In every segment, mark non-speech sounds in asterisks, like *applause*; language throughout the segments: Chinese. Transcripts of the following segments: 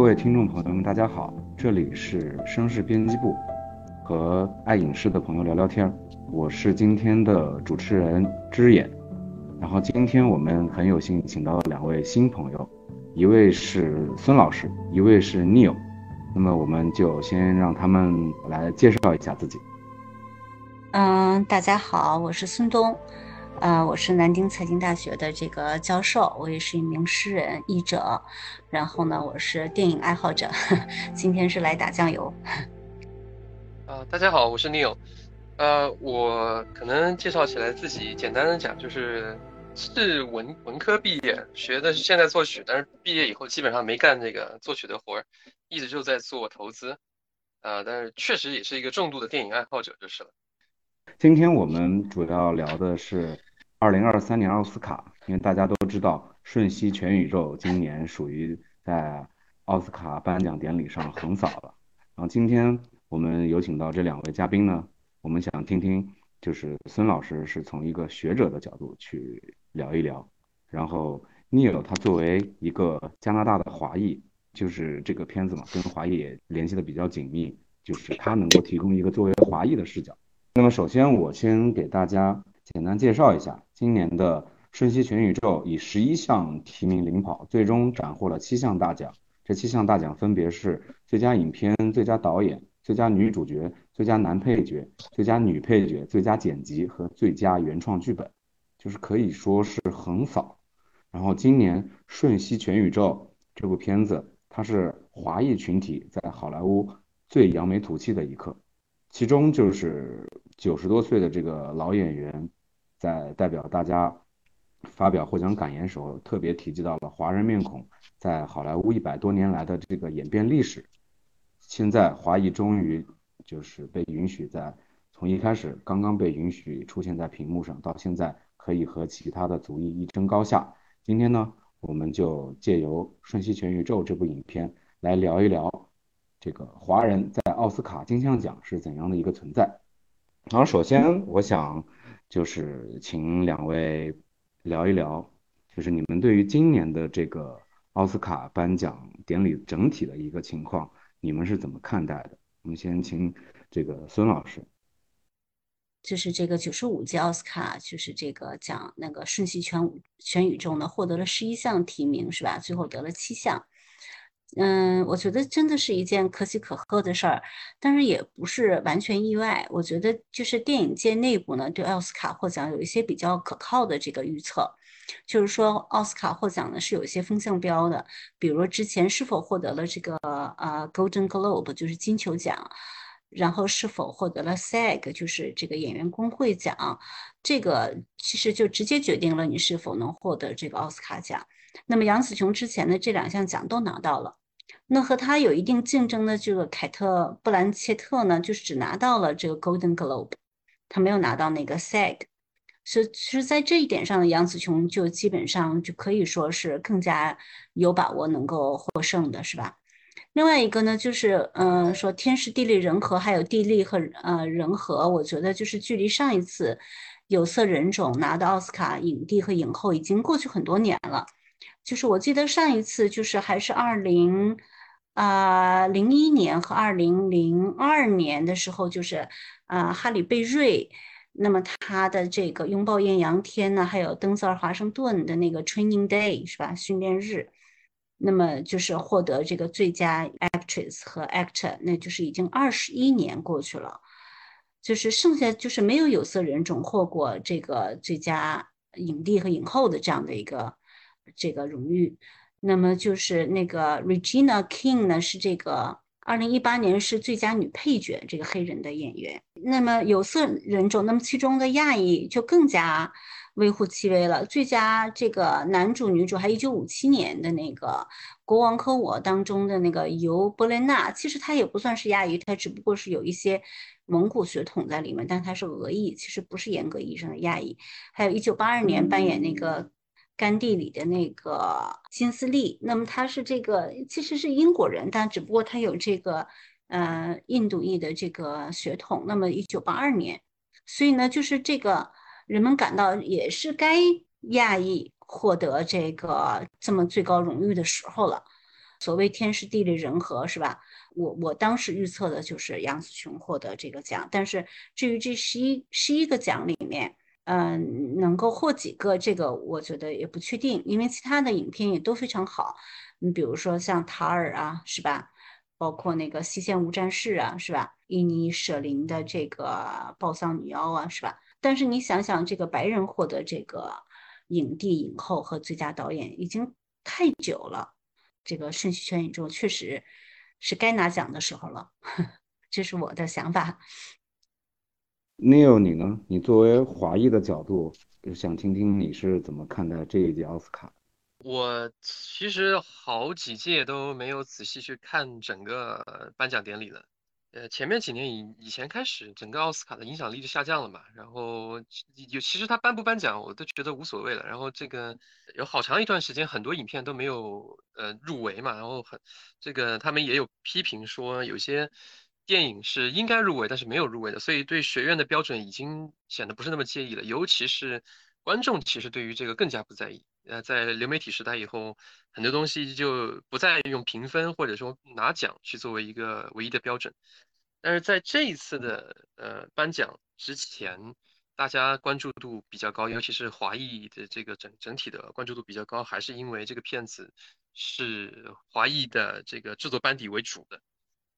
各位听众朋友们，大家好，这里是声势编辑部，和爱影视的朋友聊聊天儿，我是今天的主持人之眼。然后今天我们很有幸请到了两位新朋友，一位是孙老师，一位是 Neil。那么我们就先让他们来介绍一下自己。嗯，大家好，我是孙东，呃，我是南京财经大学的这个教授，我也是一名诗人、译者，然后呢，我是电影爱好者，*laughs* 今天是来打酱油。*laughs* 啊，大家好，我是 Neil，呃，我可能介绍起来自己简单的讲，就是是文文科毕业，学的是现代作曲，但是毕业以后基本上没干这个作曲的活儿，一直就在做投资，啊，但是确实也是一个重度的电影爱好者就是了。今天我们主要聊的是二零二三年奥斯卡，因为大家都知道《瞬息全宇宙》今年属于在奥斯卡颁奖典礼上横扫了。然后今天我们有请到这两位嘉宾呢，我们想听听，就是孙老师是从一个学者的角度去聊一聊，然后 Neil 他作为一个加拿大的华裔，就是这个片子嘛，跟华裔也联系的比较紧密，就是他能够提供一个作为华裔的视角。那么首先，我先给大家简单介绍一下今年的《瞬息全宇宙》，以十一项提名领跑，最终斩获了七项大奖。这七项大奖分别是最佳影片、最佳导演、最佳女主角、最佳男配角、最佳女配角、最佳剪辑和最佳原创剧本，就是可以说是横扫。然后今年《瞬息全宇宙》这部片子，它是华裔群体在好莱坞最扬眉吐气的一刻。其中就是九十多岁的这个老演员，在代表大家发表获奖感言时候，特别提及到了华人面孔在好莱坞一百多年来的这个演变历史。现在华裔终于就是被允许在从一开始刚刚被允许出现在屏幕上，到现在可以和其他的族裔一争高下。今天呢，我们就借由《瞬息全宇宙》这部影片来聊一聊。这个华人在奥斯卡金像奖是怎样的一个存在？然后首先我想就是请两位聊一聊，就是你们对于今年的这个奥斯卡颁奖典礼整体的一个情况，你们是怎么看待的？我们先请这个孙老师。就是这个九十五届奥斯卡，就是这个奖那个瞬息全全宇宙呢，获得了十一项提名，是吧？最后得了七项。嗯，我觉得真的是一件可喜可贺的事儿，但是也不是完全意外。我觉得就是电影界内部呢，对奥斯卡获奖有一些比较可靠的这个预测，就是说奥斯卡获奖呢是有一些风向标的，比如之前是否获得了这个呃 Golden Globe 就是金球奖，然后是否获得了 SAG 就是这个演员工会奖，这个其实就直接决定了你是否能获得这个奥斯卡奖。那么杨紫琼之前的这两项奖都拿到了。那和他有一定竞争的这个凯特·布兰切特呢，就是只拿到了这个 Golden Globe，他没有拿到那个 SAG，所以其实在这一点上，杨紫琼就基本上就可以说是更加有把握能够获胜的，是吧？另外一个呢，就是嗯，说天时地利人和，还有地利和呃人和，我觉得就是距离上一次有色人种拿到奥斯卡影帝和影后已经过去很多年了，就是我记得上一次就是还是二零。啊，零一年和二零零二年的时候，就是啊，哈里贝瑞，那么他的这个拥抱艳阳天呢，还有登泽尔华盛顿的那个 Training Day 是吧？训练日，那么就是获得这个最佳 Actress 和 Actor，那就是已经二十一年过去了，就是剩下就是没有有色人种获过这个最佳影帝和影后的这样的一个这个荣誉。那么就是那个 Regina King 呢，是这个二零一八年是最佳女配角，这个黑人的演员。那么有色人种，那么其中的亚裔就更加微乎其微了。最佳这个男主、女主，还一九五七年的那个《国王和我》当中的那个尤伯雷纳，其实他也不算是亚裔，他只不过是有一些蒙古血统在里面，但他是俄裔，其实不是严格意义上的亚裔。还有一九八二年扮演那个。甘地里的那个金斯利，那么他是这个其实是英国人，但只不过他有这个呃印度裔的这个血统。那么一九八二年，所以呢，就是这个人们感到也是该亚裔获得这个这么最高荣誉的时候了。所谓天时地利人和，是吧？我我当时预测的就是杨紫琼获得这个奖，但是至于这十一十一个奖里面，嗯，能够获几个，这个我觉得也不确定，因为其他的影片也都非常好。你比如说像塔尔啊，是吧？包括那个西线无战事啊，是吧？伊尼舍林的这个暴丧女妖啊，是吧？但是你想想，这个白人获得这个影帝、影后和最佳导演已经太久了，这个《顺序全宇宙》确实是该拿奖的时候了，*laughs* 这是我的想法。Neil，你呢？你作为华裔的角度，想听听你是怎么看待这一届奥斯卡？我其实好几届都没有仔细去看整个颁奖典礼了。呃，前面几年以以前开始，整个奥斯卡的影响力就下降了嘛。然后有其实他颁不颁奖，我都觉得无所谓了。然后这个有好长一段时间，很多影片都没有呃入围嘛。然后很这个他们也有批评说，有些。电影是应该入围，但是没有入围的，所以对学院的标准已经显得不是那么介意了。尤其是观众，其实对于这个更加不在意。呃，在流媒体时代以后，很多东西就不再用评分或者说拿奖去作为一个唯一的标准。但是在这一次的呃颁奖之前，大家关注度比较高，尤其是华裔的这个整整体的关注度比较高，还是因为这个片子是华裔的这个制作班底为主的。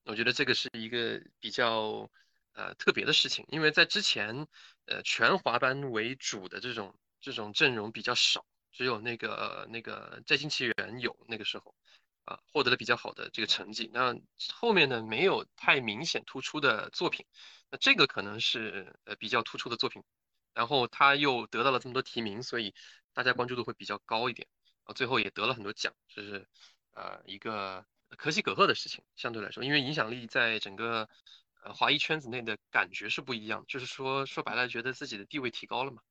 我觉得这个是一个比较呃特别的事情，因为在之前，呃全华班为主的这种这种阵容比较少，只有那个那个《摘星奇缘》有那个时候，啊获得了比较好的这个成绩。那后面呢没有太明显突出的作品，那这个可能是呃比较突出的作品，然后他又得到了这么多提名，所以大家关注度会比较高一点，啊最后也得了很多奖，这是呃一个。可喜可贺的事情，相对来说，因为影响力在整个呃华裔圈子内的感觉是不一样，就是说说白了，觉得自己的地位提高了嘛。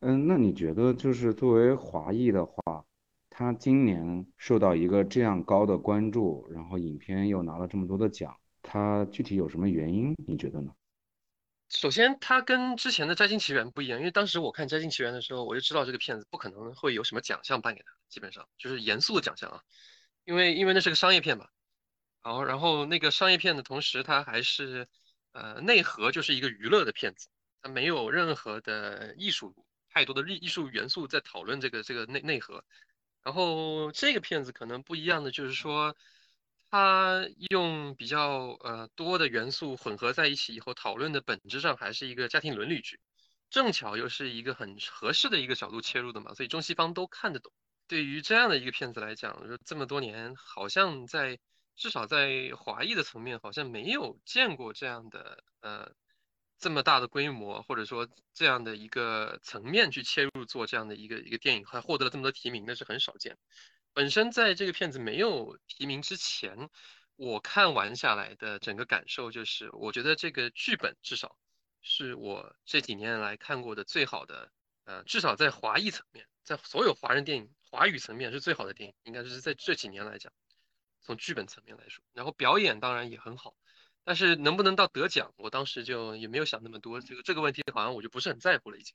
嗯，那你觉得就是作为华裔的话，他今年受到一个这样高的关注，然后影片又拿了这么多的奖，他具体有什么原因？你觉得呢？首先，他跟之前的《摘金奇缘》不一样，因为当时我看《摘金奇缘》的时候，我就知道这个片子不可能会有什么奖项颁给他，基本上就是严肃的奖项啊。因为因为那是个商业片嘛，好，然后那个商业片的同时，它还是呃内核就是一个娱乐的片子，它没有任何的艺术太多的艺艺术元素在讨论这个这个内内核。然后这个片子可能不一样的就是说，它用比较呃多的元素混合在一起以后，讨论的本质上还是一个家庭伦理剧，正巧又是一个很合适的一个角度切入的嘛，所以中西方都看得懂。对于这样的一个片子来讲，就这么多年，好像在至少在华裔的层面，好像没有见过这样的呃这么大的规模，或者说这样的一个层面去切入做这样的一个一个电影，还获得了这么多提名，那是很少见。本身在这个片子没有提名之前，我看完下来的整个感受就是，我觉得这个剧本至少是我这几年来看过的最好的，呃，至少在华裔层面，在所有华人电影。华语层面是最好的电影，应该是在这几年来讲，从剧本层面来说，然后表演当然也很好，但是能不能到得奖，我当时就也没有想那么多，这个这个问题好像我就不是很在乎了已经。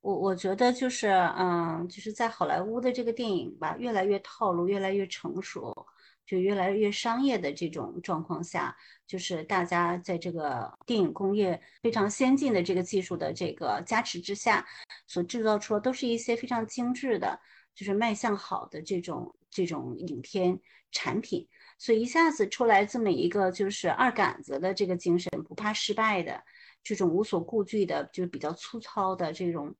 我我觉得就是，嗯，就是在好莱坞的这个电影吧，越来越套路，越来越成熟。就越来越商业的这种状况下，就是大家在这个电影工业非常先进的这个技术的这个加持之下，所制造出的都是一些非常精致的，就是卖相好的这种这种影片产品。所以一下子出来这么一个就是二杆子的这个精神，不怕失败的这种无所顾忌的，就是比较粗糙的这种。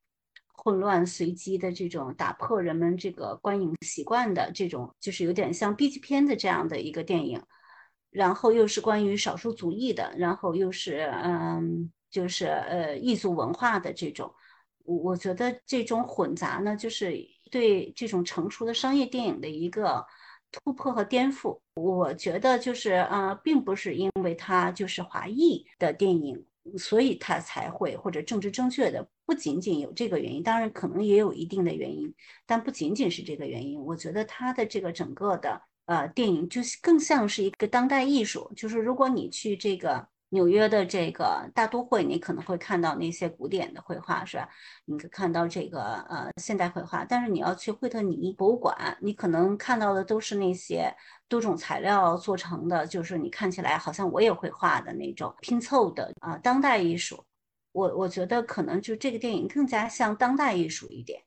混乱随机的这种打破人们这个观影习惯的这种，就是有点像 B 级片的这样的一个电影，然后又是关于少数族裔的，然后又是嗯，就是呃异族文化的这种，我我觉得这种混杂呢，就是对这种成熟的商业电影的一个突破和颠覆。我觉得就是啊，并不是因为它就是华裔的电影。所以他才会或者政治正确的不仅仅有这个原因，当然可能也有一定的原因，但不仅仅是这个原因。我觉得他的这个整个的呃电影就更像是一个当代艺术，就是如果你去这个纽约的这个大都会，你可能会看到那些古典的绘画，是吧？你可看到这个呃现代绘画，但是你要去惠特尼博物馆，你可能看到的都是那些多种材料做成的，就是你看起来好像我也会画的那种拼凑的啊当代艺术。我我觉得可能就这个电影更加像当代艺术一点，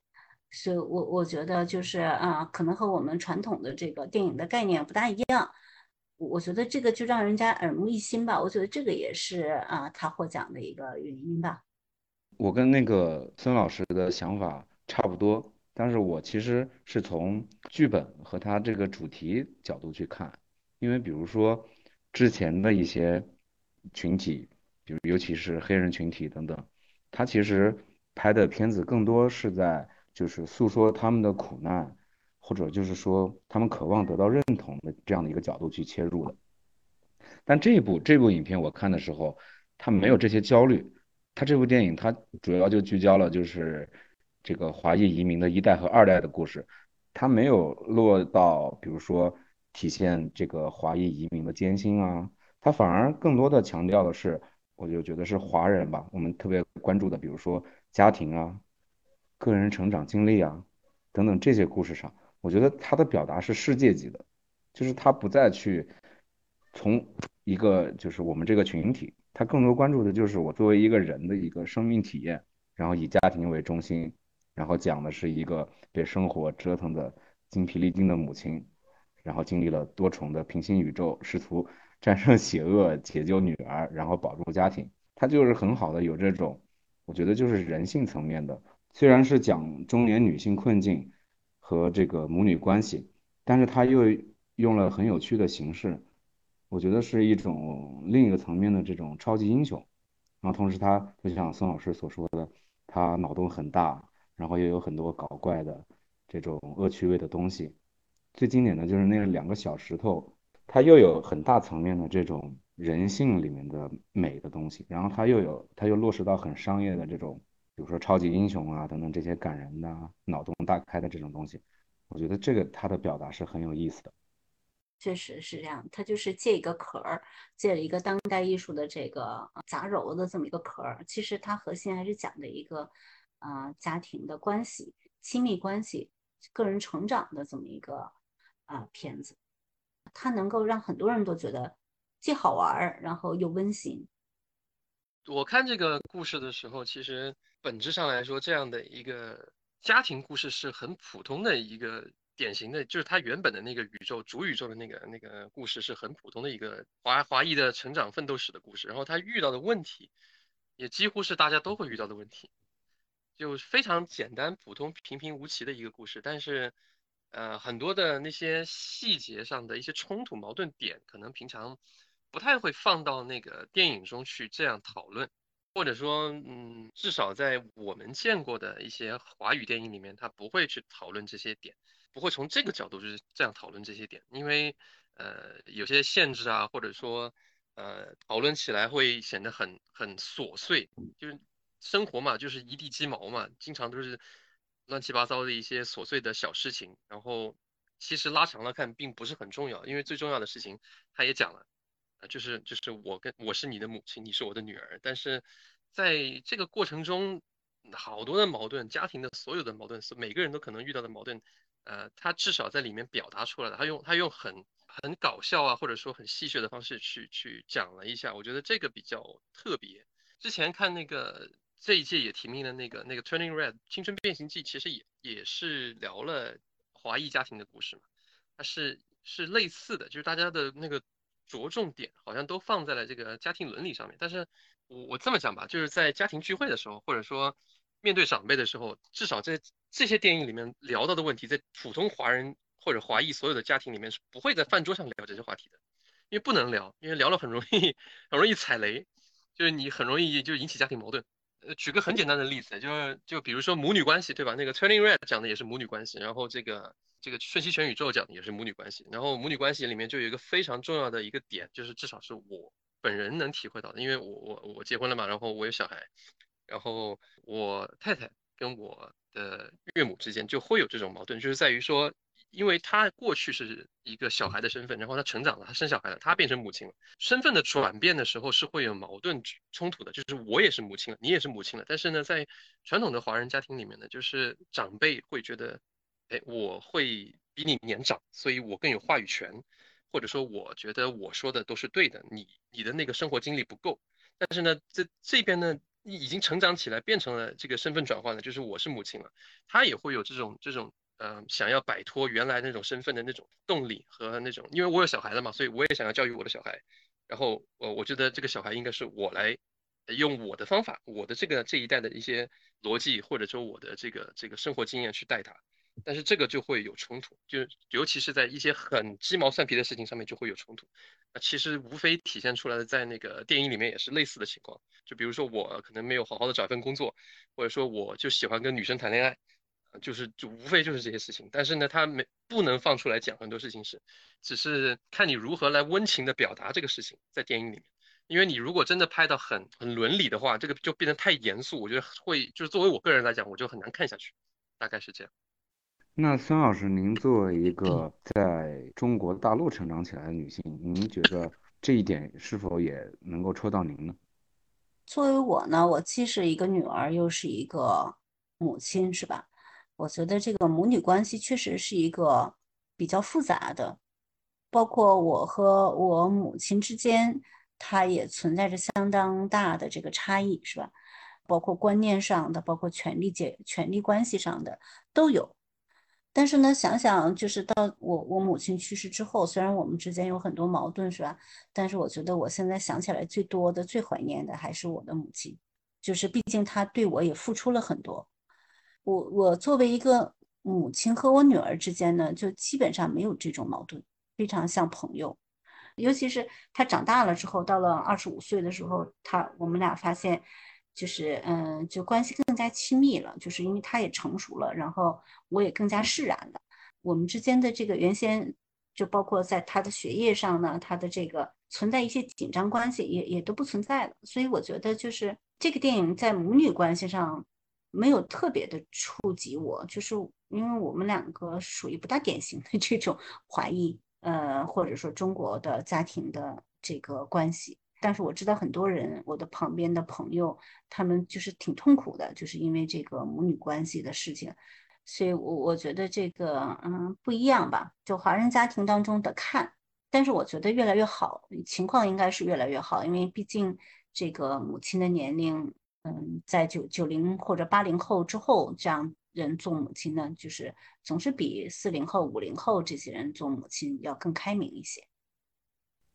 所以我我觉得就是啊，可能和我们传统的这个电影的概念不大一样。我觉得这个就让人家耳目一新吧。我觉得这个也是啊，他获奖的一个原因吧。我跟那个孙老师的想法差不多，但是我其实是从剧本和他这个主题角度去看，因为比如说之前的一些群体。比如，尤其是黑人群体等等，他其实拍的片子更多是在就是诉说他们的苦难，或者就是说他们渴望得到认同的这样的一个角度去切入的。但这部这部影片我看的时候，他没有这些焦虑。他这部电影，他主要就聚焦了就是这个华裔移民的一代和二代的故事，他没有落到比如说体现这个华裔移民的艰辛啊，他反而更多的强调的是。我就觉得是华人吧，我们特别关注的，比如说家庭啊、个人成长经历啊等等这些故事上，我觉得他的表达是世界级的，就是他不再去从一个就是我们这个群体，他更多关注的就是我作为一个人的一个生命体验，然后以家庭为中心，然后讲的是一个被生活折腾的精疲力尽的母亲，然后经历了多重的平行宇宙，试图。战胜邪恶，解救女儿，然后保住家庭，他就是很好的有这种，我觉得就是人性层面的。虽然是讲中年女性困境和这个母女关系，但是他又用了很有趣的形式，我觉得是一种另一个层面的这种超级英雄。然后同时他就像孙老师所说的，他脑洞很大，然后又有很多搞怪的这种恶趣味的东西。最经典的就是那两个小石头。它又有很大层面的这种人性里面的美的东西，然后它又有，它又落实到很商业的这种，比如说超级英雄啊等等这些感人的、脑洞大开的这种东西，我觉得这个他的表达是很有意思的。确实是这样，他就是借一个壳儿，借了一个当代艺术的这个杂糅的这么一个壳儿，其实它核心还是讲的一个，呃，家庭的关系、亲密关系、个人成长的这么一个啊片子。它能够让很多人都觉得既好玩儿，然后又温馨。我看这个故事的时候，其实本质上来说，这样的一个家庭故事是很普通的一个典型的，就是他原本的那个宇宙主宇宙的那个那个故事是很普通的一个华华裔的成长奋斗史的故事。然后他遇到的问题，也几乎是大家都会遇到的问题，就非常简单、普通、平平无奇的一个故事，但是。呃，很多的那些细节上的一些冲突矛盾点，可能平常不太会放到那个电影中去这样讨论，或者说，嗯，至少在我们见过的一些华语电影里面，他不会去讨论这些点，不会从这个角度就是这样讨论这些点，因为呃有些限制啊，或者说呃讨论起来会显得很很琐碎，就是生活嘛，就是一地鸡毛嘛，经常都是。乱七八糟的一些琐碎的小事情，然后其实拉长了看并不是很重要，因为最重要的事情他也讲了，啊，就是就是我跟我是你的母亲，你是我的女儿，但是在这个过程中，好多的矛盾，家庭的所有的矛盾，是每个人都可能遇到的矛盾，呃，他至少在里面表达出来了，他用他用很很搞笑啊，或者说很戏谑的方式去去讲了一下，我觉得这个比较特别。之前看那个。这一届也提名了那个那个 Turning Red 青春变形记，其实也也是聊了华裔家庭的故事嘛，它是是类似的，就是大家的那个着重点好像都放在了这个家庭伦理上面。但是我我这么讲吧，就是在家庭聚会的时候，或者说面对长辈的时候，至少在这些电影里面聊到的问题，在普通华人或者华裔所有的家庭里面是不会在饭桌上聊这些话题的，因为不能聊，因为聊了很容易 *laughs* 很容易踩雷，就是你很容易就引起家庭矛盾。呃，举个很简单的例子，就是就比如说母女关系，对吧？那个 Turning Red 讲的也是母女关系，然后这个这个瞬息全宇宙讲的也是母女关系，然后母女关系里面就有一个非常重要的一个点，就是至少是我本人能体会到的，因为我我我结婚了嘛，然后我有小孩，然后我太太跟我的岳母之间就会有这种矛盾，就是在于说因为他过去是一个小孩的身份，然后他成长了，他生小孩了，他变成母亲了。身份的转变的时候是会有矛盾冲突的，就是我也是母亲了，你也是母亲了。但是呢，在传统的华人家庭里面呢，就是长辈会觉得，哎，我会比你年长，所以我更有话语权，或者说我觉得我说的都是对的，你你的那个生活经历不够。但是呢，在这边呢。已经成长起来，变成了这个身份转换了，就是我是母亲了，他也会有这种这种呃想要摆脱原来那种身份的那种动力和那种，因为我有小孩了嘛，所以我也想要教育我的小孩，然后我我觉得这个小孩应该是我来用我的方法，我的这个这一代的一些逻辑或者说我的这个这个生活经验去带他。但是这个就会有冲突，就尤其是在一些很鸡毛蒜皮的事情上面就会有冲突。那其实无非体现出来的，在那个电影里面也是类似的情况。就比如说我可能没有好好的找一份工作，或者说我就喜欢跟女生谈恋爱，就是就无非就是这些事情。但是呢，他没不能放出来讲很多事情是，只是看你如何来温情的表达这个事情在电影里面。因为你如果真的拍到很很伦理的话，这个就变得太严肃，我觉得会就是作为我个人来讲，我就很难看下去。大概是这样。那孙老师，您作为一个在中国大陆成长起来的女性，您觉得这一点是否也能够戳到您呢？作为我呢，我既是一个女儿，又是一个母亲，是吧？我觉得这个母女关系确实是一个比较复杂的，包括我和我母亲之间，它也存在着相当大的这个差异，是吧？包括观念上的，包括权力界、权力关系上的都有。但是呢，想想就是到我我母亲去世之后，虽然我们之间有很多矛盾，是吧？但是我觉得我现在想起来最多的、最怀念的还是我的母亲，就是毕竟她对我也付出了很多。我我作为一个母亲和我女儿之间呢，就基本上没有这种矛盾，非常像朋友。尤其是她长大了之后，到了二十五岁的时候，她我们俩发现。就是嗯，就关系更加亲密了，就是因为他也成熟了，然后我也更加释然了。我们之间的这个原先就包括在他的学业上呢，他的这个存在一些紧张关系也也都不存在了。所以我觉得就是这个电影在母女关系上没有特别的触及我，就是因为我们两个属于不大典型的这种 *laughs* 华裔呃或者说中国的家庭的这个关系。但是我知道很多人，我的旁边的朋友，他们就是挺痛苦的，就是因为这个母女关系的事情。所以，我我觉得这个，嗯，不一样吧？就华人家庭当中的看，但是我觉得越来越好，情况应该是越来越好，因为毕竟这个母亲的年龄，嗯，在九九零或者八零后之后，这样人做母亲呢，就是总是比四零后、五零后这些人做母亲要更开明一些。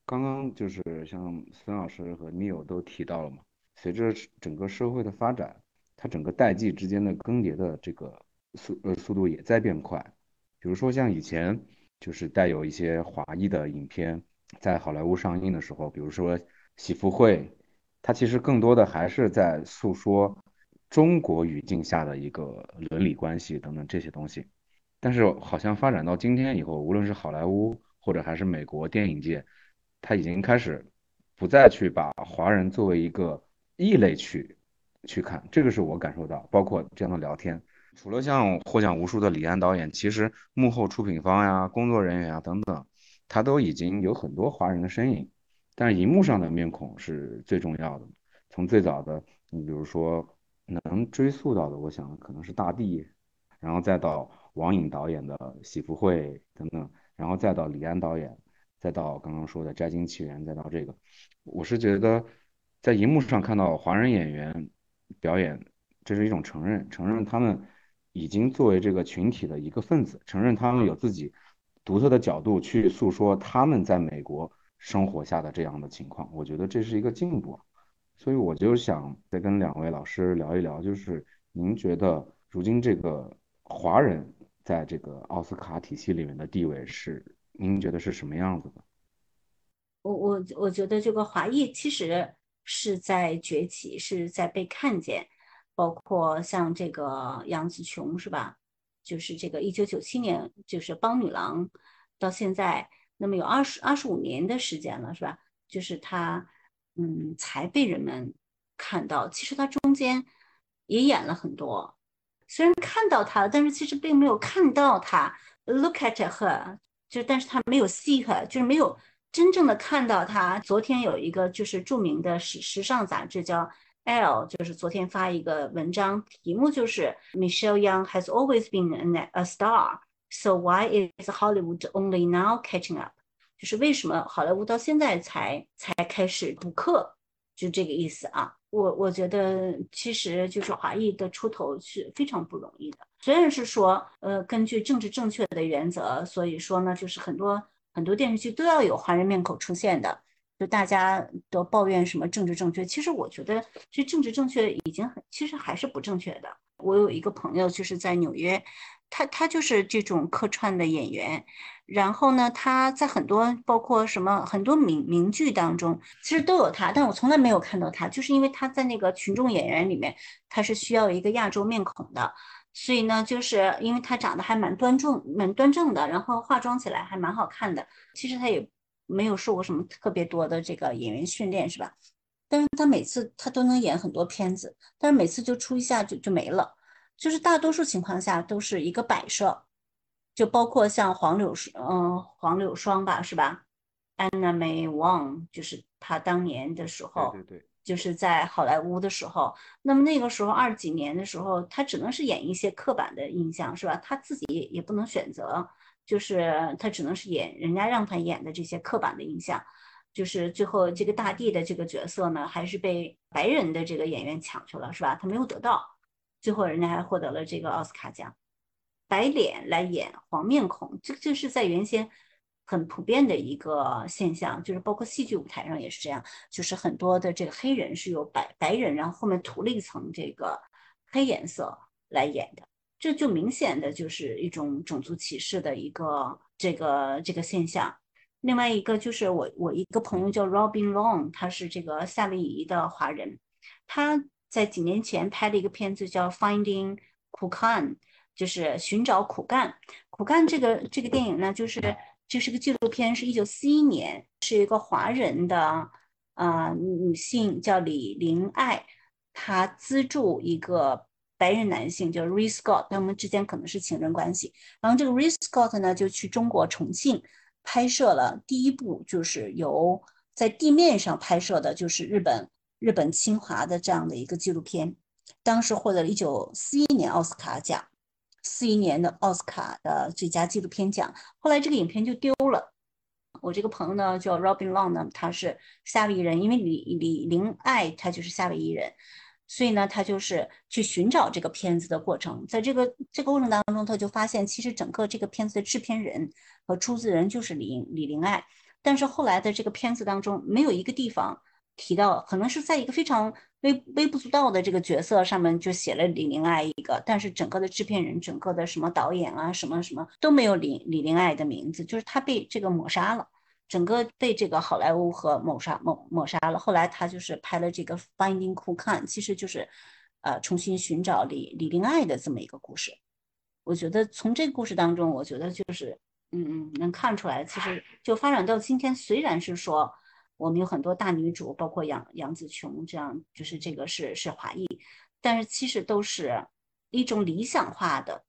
刚刚就是像孙老师和 Neil 都提到了嘛，随着整个社会的发展，它整个代际之间的更迭的这个速呃速度也在变快。比如说像以前就是带有一些华裔的影片在好莱坞上映的时候，比如说《喜福会》，它其实更多的还是在诉说中国语境下的一个伦理关系等等这些东西。但是好像发展到今天以后，无论是好莱坞或者还是美国电影界，他已经开始不再去把华人作为一个异类去去看，这个是我感受到。包括这样的聊天，除了像获奖无数的李安导演，其实幕后出品方呀、工作人员啊等等，他都已经有很多华人的身影。但是荧幕上的面孔是最重要的。从最早的，你比如说能追溯到的，我想可能是大地，然后再到王颖导演的《喜福会》等等，然后再到李安导演。再到刚刚说的《摘金奇缘》，再到这个，我是觉得在荧幕上看到华人演员表演，这是一种承认，承认他们已经作为这个群体的一个分子，承认他们有自己独特的角度去诉说他们在美国生活下的这样的情况。我觉得这是一个进步，所以我就想再跟两位老师聊一聊，就是您觉得如今这个华人在这个奥斯卡体系里面的地位是？您觉得是什么样子的？我我我觉得这个华裔其实是在崛起，是在被看见，包括像这个杨紫琼是吧？就是这个一九九七年就是帮女郎，到现在那么有二十二十五年的时间了是吧？就是她嗯才被人们看到，其实她中间也演了很多。虽然看到他了，但是其实并没有看到他。Look at her，就但是他没有 see her，就是没有真正的看到他。昨天有一个就是著名的时时尚杂志叫 L，就是昨天发一个文章，题目就是 Michelle Young has always been a star So why is Hollywood only now catching up？就是为什么好莱坞到现在才才开始补课，就这个意思啊。我我觉得其实就是华裔的出头是非常不容易的。虽然是说，呃，根据政治正确的原则，所以说呢，就是很多很多电视剧都要有华人面孔出现的。就大家都抱怨什么政治正确，其实我觉得这政治正确已经很，其实还是不正确的。我有一个朋友就是在纽约。他他就是这种客串的演员，然后呢，他在很多包括什么很多名名剧当中，其实都有他，但我从来没有看到他，就是因为他在那个群众演员里面，他是需要一个亚洲面孔的，所以呢，就是因为他长得还蛮端重、蛮端正的，然后化妆起来还蛮好看的，其实他也没有受过什么特别多的这个演员训练，是吧？但是他每次他都能演很多片子，但是每次就出一下就就没了。就是大多数情况下都是一个摆设，就包括像黄柳嗯，黄柳霜吧，是吧？Anna May Wong，就是她当年的时候，对对对，就是在好莱坞的时候。那么那个时候二几年的时候，她只能是演一些刻板的印象，是吧？她自己也不能选择，就是她只能是演人家让她演的这些刻板的印象。就是最后这个大地的这个角色呢，还是被白人的这个演员抢去了，是吧？他没有得到。最后，人家还获得了这个奥斯卡奖，白脸来演黄面孔，这这是在原先很普遍的一个现象，就是包括戏剧舞台上也是这样，就是很多的这个黑人是由白白人，然后后面涂了一层这个黑颜色来演的，这就明显的就是一种种族歧视的一个这个这个现象。另外一个就是我我一个朋友叫 Robin Long，他是这个夏威夷的华人，他。在几年前拍了一个片子叫《Finding 苦干》，就是寻找苦干。苦干这个这个电影呢，就是就是个纪录片，是一九四一年，是一个华人的啊女性叫李玲爱，她资助一个白人男性叫 Ray Scott，他们之间可能是情人关系。然后这个 Ray Scott 呢，就去中国重庆拍摄了第一部，就是由在地面上拍摄的，就是日本。日本侵华的这样的一个纪录片，当时获得了一九四一年奥斯卡奖，四一年的奥斯卡的最佳纪录片奖。后来这个影片就丢了。我这个朋友呢叫 Robin Long 呢，他是夏威夷人，因为李李林爱他就是夏威夷人，所以呢他就是去寻找这个片子的过程。在这个这个过程当中，他就发现其实整个这个片子的制片人和出资人就是李李林爱，但是后来的这个片子当中没有一个地方。提到可能是在一个非常微微不足道的这个角色上面就写了李玲爱一个，但是整个的制片人、整个的什么导演啊、什么什么都没有李李玲爱的名字，就是他被这个抹杀了，整个被这个好莱坞和抹杀抹抹杀了。后来他就是拍了这个《Finding Cool Khan》，其实就是呃重新寻找李李玲爱的这么一个故事。我觉得从这个故事当中，我觉得就是嗯嗯能看出来，其实就发展到今天，虽然是说。我们有很多大女主，包括杨杨紫琼这样，就是这个是是华裔，但是其实都是一种理想化的，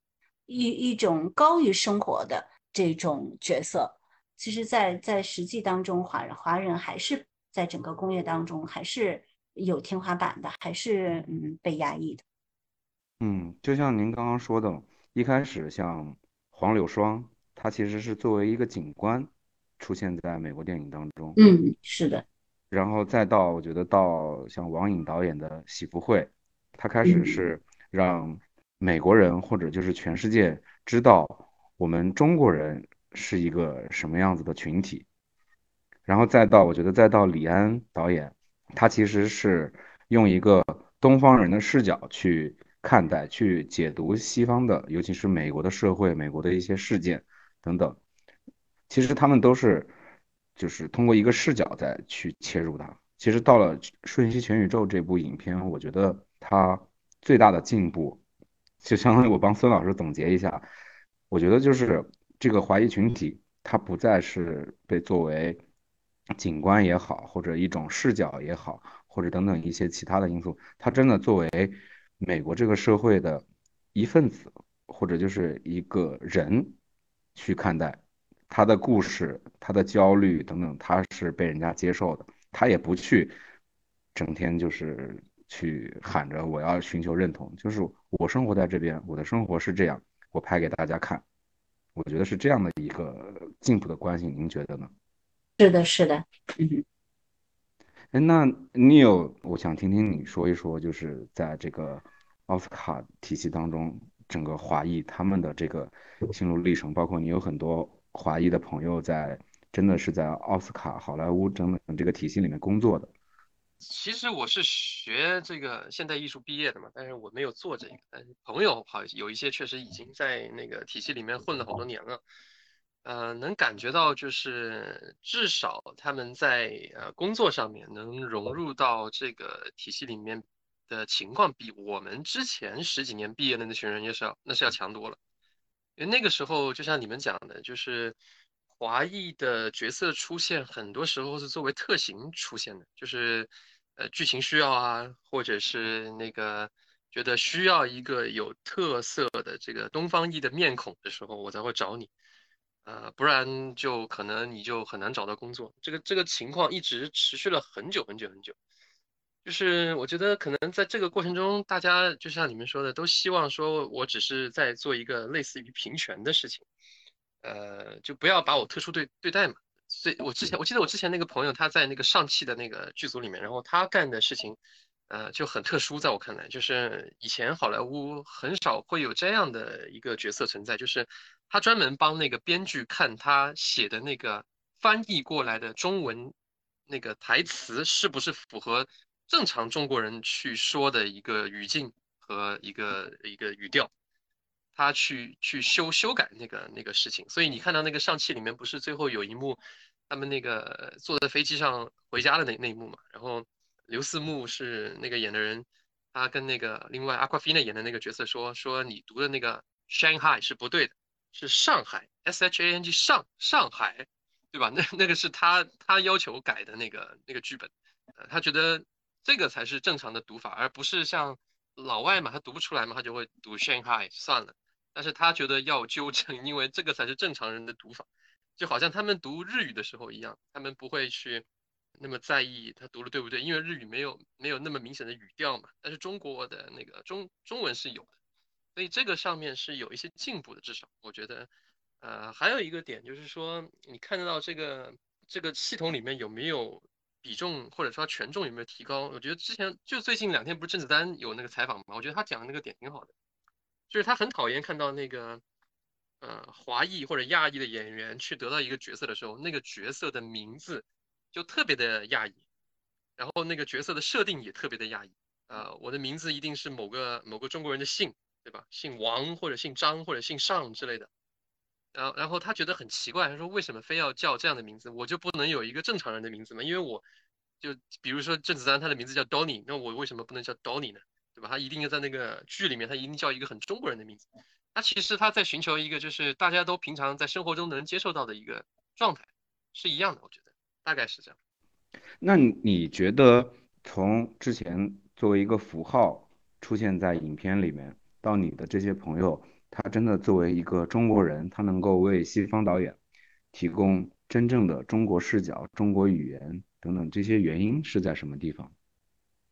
一一种高于生活的这种角色。其实，在在实际当中，华人华人还是在整个工业当中还是有天花板的，还是嗯被压抑的。嗯，就像您刚刚说的，一开始像黄柳霜，她其实是作为一个警官。出现在美国电影当中，嗯，是的，然后再到我觉得到像王颖导演的《喜福会》，他开始是让美国人或者就是全世界知道我们中国人是一个什么样子的群体，然后再到我觉得再到李安导演，他其实是用一个东方人的视角去看待、去解读西方的，尤其是美国的社会、美国的一些事件等等。其实他们都是，就是通过一个视角再去切入它。其实到了《瞬息全宇宙》这部影片，我觉得它最大的进步，就相当于我帮孙老师总结一下，我觉得就是这个华裔群体，它不再是被作为景观也好，或者一种视角也好，或者等等一些其他的因素，它真的作为美国这个社会的一份子，或者就是一个人去看待他的故事、他的焦虑等等，他是被人家接受的，他也不去整天就是去喊着我要寻求认同，就是我生活在这边，我的生活是这样，我拍给大家看，我觉得是这样的一个进步的关系，您觉得呢？是的，是的，嗯。哎，那 Neil，我想听听你说一说，就是在这个奥斯卡体系当中，整个华裔他们的这个心路历程，包括你有很多华裔的朋友在，真的是在奥斯卡、好莱坞等等这个体系里面工作的。其实我是学这个现代艺术毕业的嘛，但是我没有做这个。但是朋友好有一些确实已经在那个体系里面混了好多年了。呃，能感觉到就是至少他们在呃工作上面能融入到这个体系里面的情况，比我们之前十几年毕业的那群人也是要那是要强多了。因为那个时候就像你们讲的，就是华裔的角色出现，很多时候是作为特型出现的，就是呃剧情需要啊，或者是那个觉得需要一个有特色的这个东方裔的面孔的时候，我才会找你。呃，不然就可能你就很难找到工作。这个这个情况一直持续了很久很久很久。就是我觉得可能在这个过程中，大家就像你们说的，都希望说我只是在做一个类似于平权的事情，呃，就不要把我特殊对对待嘛。所以我之前我记得我之前那个朋友他在那个上汽的那个剧组里面，然后他干的事情，呃，就很特殊，在我看来，就是以前好莱坞很少会有这样的一个角色存在，就是。他专门帮那个编剧看他写的那个翻译过来的中文那个台词是不是符合正常中国人去说的一个语境和一个一个语调，他去去修修改那个那个事情。所以你看到那个上汽里面不是最后有一幕，他们那个坐在飞机上回家的那那一幕嘛？然后刘思慕是那个演的人，他跟那个另外阿夸菲娜演的那个角色说说你读的那个 Shanghai 是不对的。是上海，S H A N G 上上海，对吧？那那个是他他要求改的那个那个剧本，他觉得这个才是正常的读法，而不是像老外嘛，他读不出来嘛，他就会读 Shanghai 算了。但是他觉得要纠正，因为这个才是正常人的读法，就好像他们读日语的时候一样，他们不会去那么在意他读的对不对，因为日语没有没有那么明显的语调嘛。但是中国的那个中中文是有的。所以这个上面是有一些进步的，至少我觉得，呃，还有一个点就是说，你看得到这个这个系统里面有没有比重或者说权重有没有提高？我觉得之前就最近两天不是甄子丹有那个采访嘛，我觉得他讲的那个点挺好的，就是他很讨厌看到那个呃华裔或者亚裔的演员去得到一个角色的时候，那个角色的名字就特别的亚裔，然后那个角色的设定也特别的亚裔，呃，我的名字一定是某个某个中国人的姓。对吧？姓王或者姓张或者姓尚之类的，然后然后他觉得很奇怪，他说为什么非要叫这样的名字？我就不能有一个正常人的名字吗？因为我就比如说甄子丹，他的名字叫 Donny，那我为什么不能叫 Donny 呢？对吧？他一定要在那个剧里面，他一定叫一个很中国人的名字。他其实他在寻求一个就是大家都平常在生活中能接受到的一个状态，是一样的。我觉得大概是这样。那你觉得从之前作为一个符号出现在影片里面？到你的这些朋友，他真的作为一个中国人，他能够为西方导演提供真正的中国视角、中国语言等等，这些原因是在什么地方？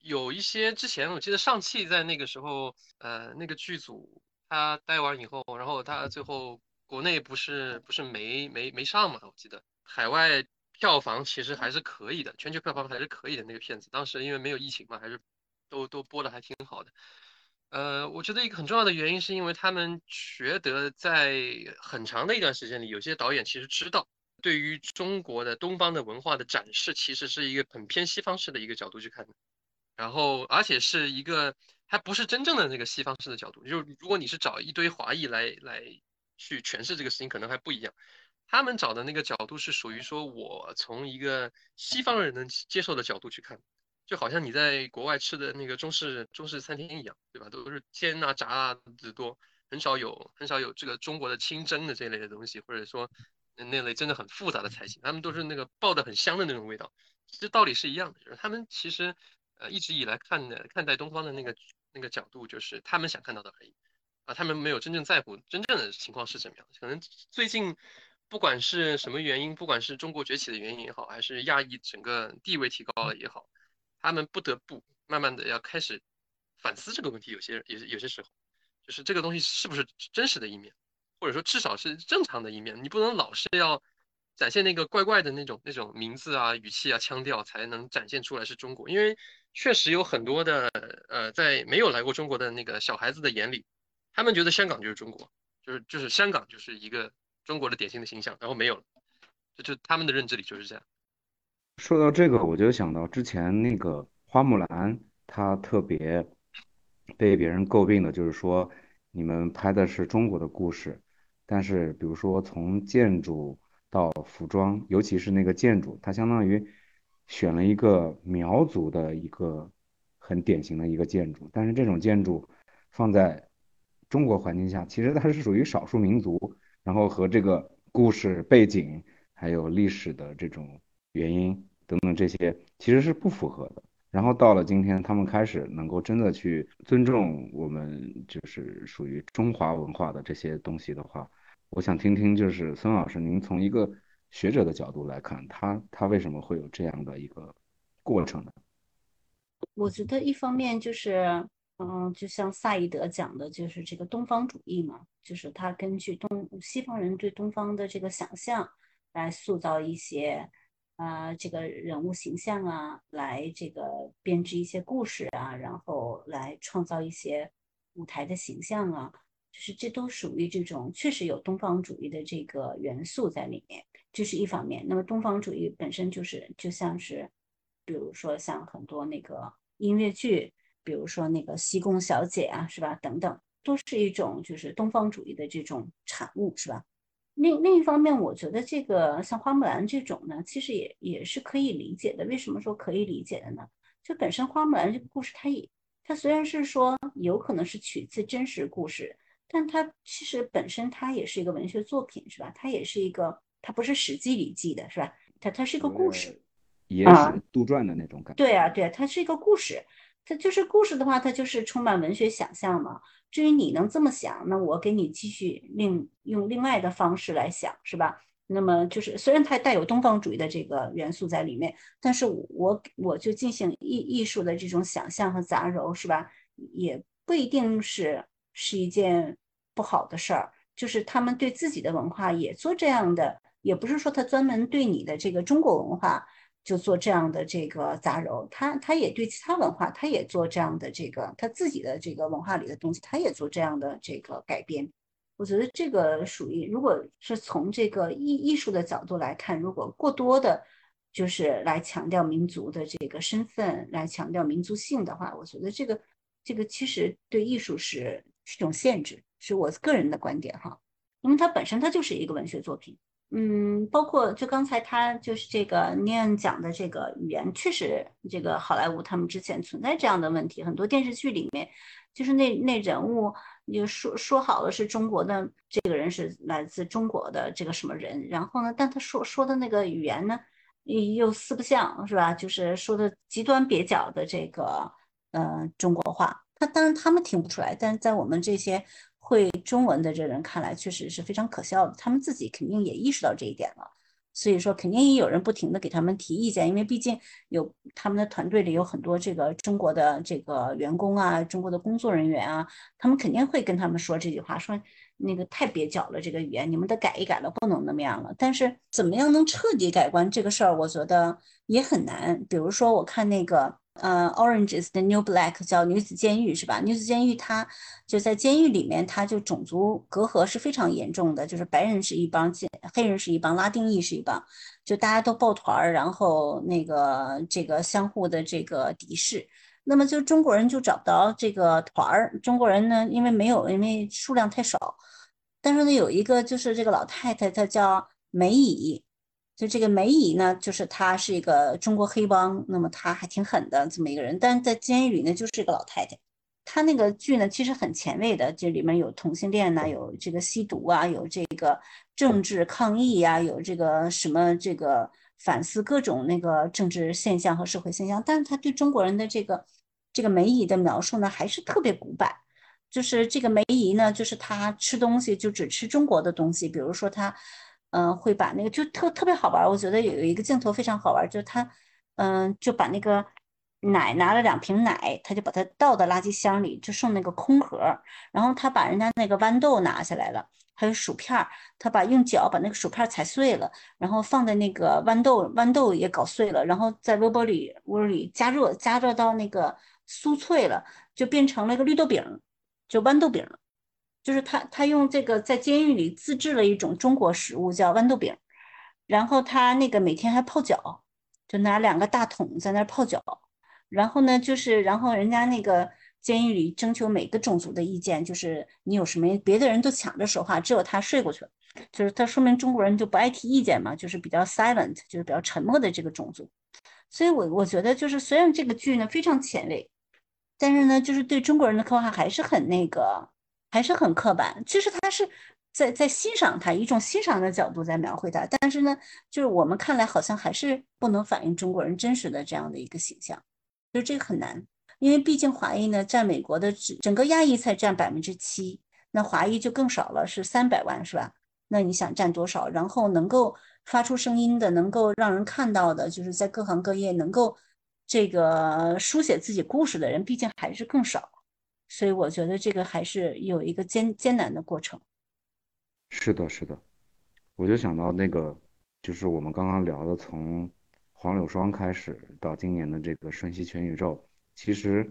有一些之前我记得上汽在那个时候，呃，那个剧组他待完以后，然后他最后国内不是不是没没没上嘛？我记得海外票房其实还是可以的，全球票房还是可以的那个片子，当时因为没有疫情嘛，还是都都播的还挺好的。呃，我觉得一个很重要的原因是因为他们觉得在很长的一段时间里，有些导演其实知道，对于中国的东方的文化的展示，其实是一个很偏西方式的一个角度去看的。然后，而且是一个还不是真正的那个西方式的角度。就是如果你是找一堆华裔来来去诠释这个事情，可能还不一样。他们找的那个角度是属于说我从一个西方人能接受的角度去看。就好像你在国外吃的那个中式中式餐厅一样，对吧？都是煎啊炸啊的多，很少有很少有这个中国的清蒸的这类的东西，或者说那类真的很复杂的菜系，他们都是那个爆的很香的那种味道。其实道理是一样的，就是他们其实呃一直以来看的看待东方的那个那个角度，就是他们想看到的而已。啊，他们没有真正在乎真正的情况是怎么样。可能最近不管是什么原因，不管是中国崛起的原因也好，还是亚裔整个地位提高了也好，他们不得不慢慢的要开始反思这个问题。有些有有些时候，就是这个东西是不是真实的一面，或者说至少是正常的一面，你不能老是要。展现那个怪怪的那种那种名字啊、语气啊、腔调，才能展现出来是中国。因为确实有很多的呃，在没有来过中国的那个小孩子的眼里，他们觉得香港就是中国，就是就是香港就是一个中国的典型的形象，然后没有了，就就他们的认知里就是这样。说到这个，我就想到之前那个花木兰，她特别被别人诟病的就是说，你们拍的是中国的故事，但是比如说从建筑。到服装，尤其是那个建筑，它相当于选了一个苗族的一个很典型的一个建筑，但是这种建筑放在中国环境下，其实它是属于少数民族，然后和这个故事背景还有历史的这种原因等等这些其实是不符合的。然后到了今天，他们开始能够真的去尊重我们就是属于中华文化的这些东西的话。我想听听，就是孙老师，您从一个学者的角度来看，他他为什么会有这样的一个过程呢？我觉得一方面就是，嗯，就像萨义德讲的，就是这个东方主义嘛，就是他根据东西方人对东方的这个想象来塑造一些啊这个人物形象啊，来这个编织一些故事啊，然后来创造一些舞台的形象啊。就是这都属于这种确实有东方主义的这个元素在里面，这是一方面。那么东方主义本身就是就像是，比如说像很多那个音乐剧，比如说那个西宫小姐啊，是吧？等等，都是一种就是东方主义的这种产物，是吧？另另一方面，我觉得这个像花木兰这种呢，其实也也是可以理解的。为什么说可以理解的呢？就本身花木兰这个故事，它也它虽然是说有可能是取自真实故事。但它其实本身它也是一个文学作品，是吧？它也是一个，它不是《史记》里记的，是吧？它它是一个故事，野史杜撰的那种感觉。对啊，对啊，它是一个故事。它就是故事的话，它就是充满文学想象嘛。至于你能这么想，那我给你继续另用另外的方式来想，是吧？那么就是虽然它带有东方主义的这个元素在里面，但是我我就进行艺艺术的这种想象和杂糅，是吧？也不一定是。是一件不好的事儿，就是他们对自己的文化也做这样的，也不是说他专门对你的这个中国文化就做这样的这个杂糅，他他也对其他文化，他也做这样的这个他自己的这个文化里的东西，他也做这样的这个改编。我觉得这个属于，如果是从这个艺艺术的角度来看，如果过多的，就是来强调民族的这个身份，来强调民族性的话，我觉得这个这个其实对艺术是。是一种限制，是我个人的观点哈。因为它本身它就是一个文学作品，嗯，包括就刚才他就是这个念讲的这个语言，确实这个好莱坞他们之前存在这样的问题，很多电视剧里面就是那那人物就说说好了是中国的这个人是来自中国的这个什么人，然后呢，但他说说的那个语言呢又四不像是吧？就是说的极端蹩脚的这个呃中国话。他当然他们听不出来，但是在我们这些会中文的这人看来，确实是非常可笑的。他们自己肯定也意识到这一点了，所以说肯定也有人不停的给他们提意见，因为毕竟有他们的团队里有很多这个中国的这个员工啊，中国的工作人员啊，他们肯定会跟他们说这句话，说那个太蹩脚了，这个语言你们得改一改了，不能那么样了。但是怎么样能彻底改观这个事儿，我觉得也很难。比如说我看那个。呃，Orange is the New Black 叫女子监狱是吧？女子监狱它就在监狱里面，它就种族隔阂是非常严重的，就是白人是一帮，黑人是一帮，拉丁裔是一帮，就大家都抱团儿，然后那个这个相互的这个敌视。那么就中国人就找不到这个团儿，中国人呢，因为没有，因为数量太少。但是呢，有一个就是这个老太太，她叫梅姨。就这个梅姨呢，就是她是一个中国黑帮，那么她还挺狠的这么一个人，但是在监狱里呢，就是一个老太太。她那个剧呢，其实很前卫的，这里面有同性恋呐，有这个吸毒啊，有这个政治抗议呀，有这个什么这个反思各种那个政治现象和社会现象。但是她对中国人的这个这个梅姨的描述呢，还是特别古板。就是这个梅姨呢，就是她吃东西就只吃中国的东西，比如说她，嗯，会把那个就特特别好玩，我觉得有一个镜头非常好玩，就是他，嗯，就把那个奶拿了两瓶奶，他就把它倒到垃圾箱里，就剩那个空盒，然后他把人家那个豌豆拿下来了，还有薯片儿，他把用脚把那个薯片踩碎了，然后放在那个豌豆，豌豆也搞碎了，然后在微波里锅里加热，加热到那个酥脆了，就变成了一个绿豆饼。就豌豆饼，就是他他用这个在监狱里自制了一种中国食物叫豌豆饼，然后他那个每天还泡脚，就拿两个大桶在那泡脚，然后呢就是然后人家那个监狱里征求每个种族的意见，就是你有什么别的人都抢着说话，只有他睡过去了，就是他说明中国人就不爱提意见嘛，就是比较 silent，就是比较沉默的这个种族，所以我我觉得就是虽然这个剧呢非常前卫。但是呢，就是对中国人的刻画还是很那个，还是很刻板。其实他是在在欣赏他，一种欣赏的角度在描绘他。但是呢，就是我们看来好像还是不能反映中国人真实的这样的一个形象，就这个很难。因为毕竟华裔呢，占美国的整整个亚裔才占百分之七，那华裔就更少了，是三百万，是吧？那你想占多少？然后能够发出声音的，能够让人看到的，就是在各行各业能够。这个书写自己故事的人毕竟还是更少，所以我觉得这个还是有一个艰艰难的过程。是的，是的，我就想到那个，就是我们刚刚聊的，从黄柳霜开始到今年的这个《瞬息全宇宙》，其实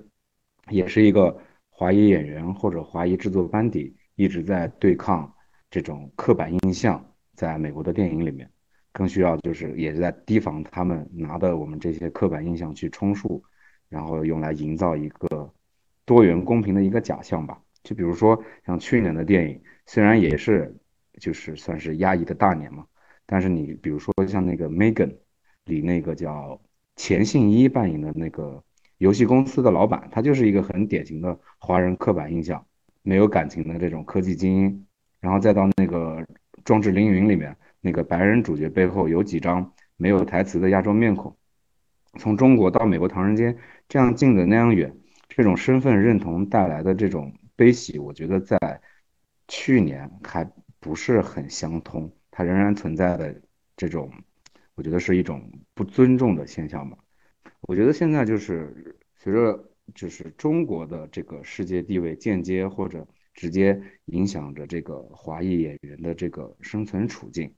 也是一个华裔演员或者华裔制作班底一直在对抗这种刻板印象，在美国的电影里面。更需要就是也是在提防他们拿的我们这些刻板印象去充数，然后用来营造一个多元公平的一个假象吧。就比如说像去年的电影，虽然也是就是算是压抑的大年嘛，但是你比如说像那个 Megan 里那个叫钱信一扮演的那个游戏公司的老板，他就是一个很典型的华人刻板印象，没有感情的这种科技精英，然后再到那个壮志凌云里面。那个白人主角背后有几张没有台词的亚洲面孔，从中国到美国唐人街这样近的那样远，这种身份认同带来的这种悲喜，我觉得在去年还不是很相通，它仍然存在的这种，我觉得是一种不尊重的现象吧。我觉得现在就是随着就是中国的这个世界地位间接或者直接影响着这个华裔演员的这个生存处境。